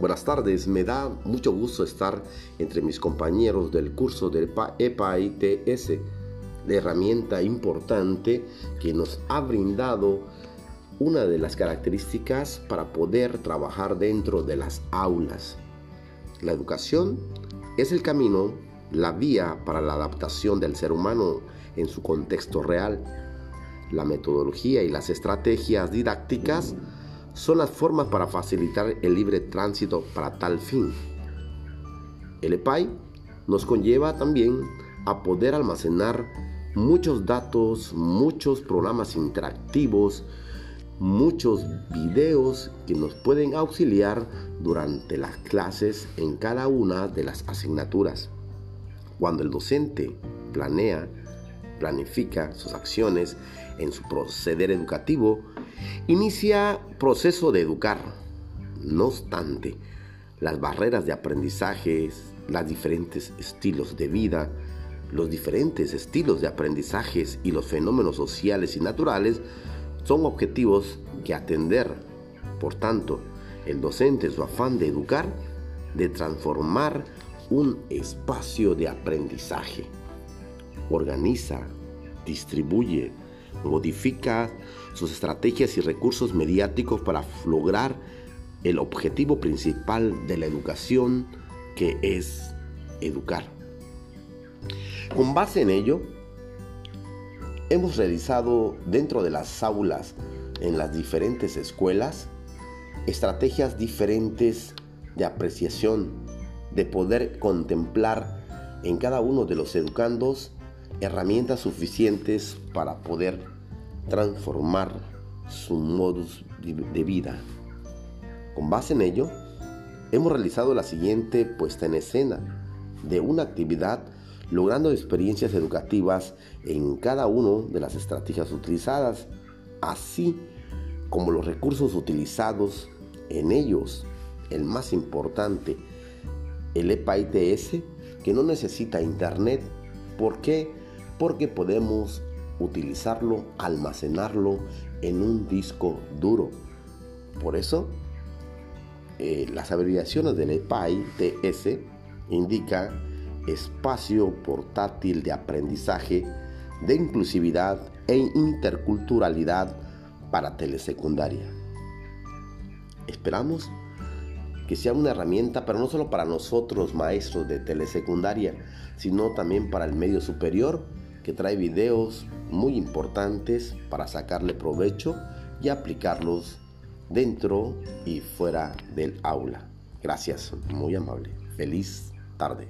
Buenas tardes, me da mucho gusto estar entre mis compañeros del curso del EPA-ITS, la herramienta importante que nos ha brindado una de las características para poder trabajar dentro de las aulas. La educación es el camino, la vía para la adaptación del ser humano en su contexto real. La metodología y las estrategias didácticas son las formas para facilitar el libre tránsito para tal fin. El EPAI nos conlleva también a poder almacenar muchos datos, muchos programas interactivos, muchos videos que nos pueden auxiliar durante las clases en cada una de las asignaturas. Cuando el docente planea, planifica sus acciones en su proceder educativo, inicia proceso de educar. No obstante, las barreras de aprendizaje, los diferentes estilos de vida, los diferentes estilos de aprendizajes y los fenómenos sociales y naturales son objetivos que atender. Por tanto, el docente su afán de educar, de transformar un espacio de aprendizaje. Organiza, distribuye, modifica sus estrategias y recursos mediáticos para lograr el objetivo principal de la educación que es educar. Con base en ello, hemos realizado dentro de las aulas en las diferentes escuelas estrategias diferentes de apreciación, de poder contemplar en cada uno de los educandos herramientas suficientes para poder transformar su modus de vida. Con base en ello, hemos realizado la siguiente puesta en escena de una actividad logrando experiencias educativas en cada una de las estrategias utilizadas, así como los recursos utilizados en ellos. El más importante, el EPA-ITS, que no necesita internet. ¿Por qué? Porque podemos utilizarlo, almacenarlo en un disco duro. Por eso, eh, las abreviaciones del EPA-ITS indica espacio portátil de aprendizaje, de inclusividad e interculturalidad para telesecundaria. Esperamos que sea una herramienta, pero no solo para nosotros maestros de telesecundaria, sino también para el medio superior, que trae videos muy importantes para sacarle provecho y aplicarlos dentro y fuera del aula. Gracias, muy amable. Feliz tarde.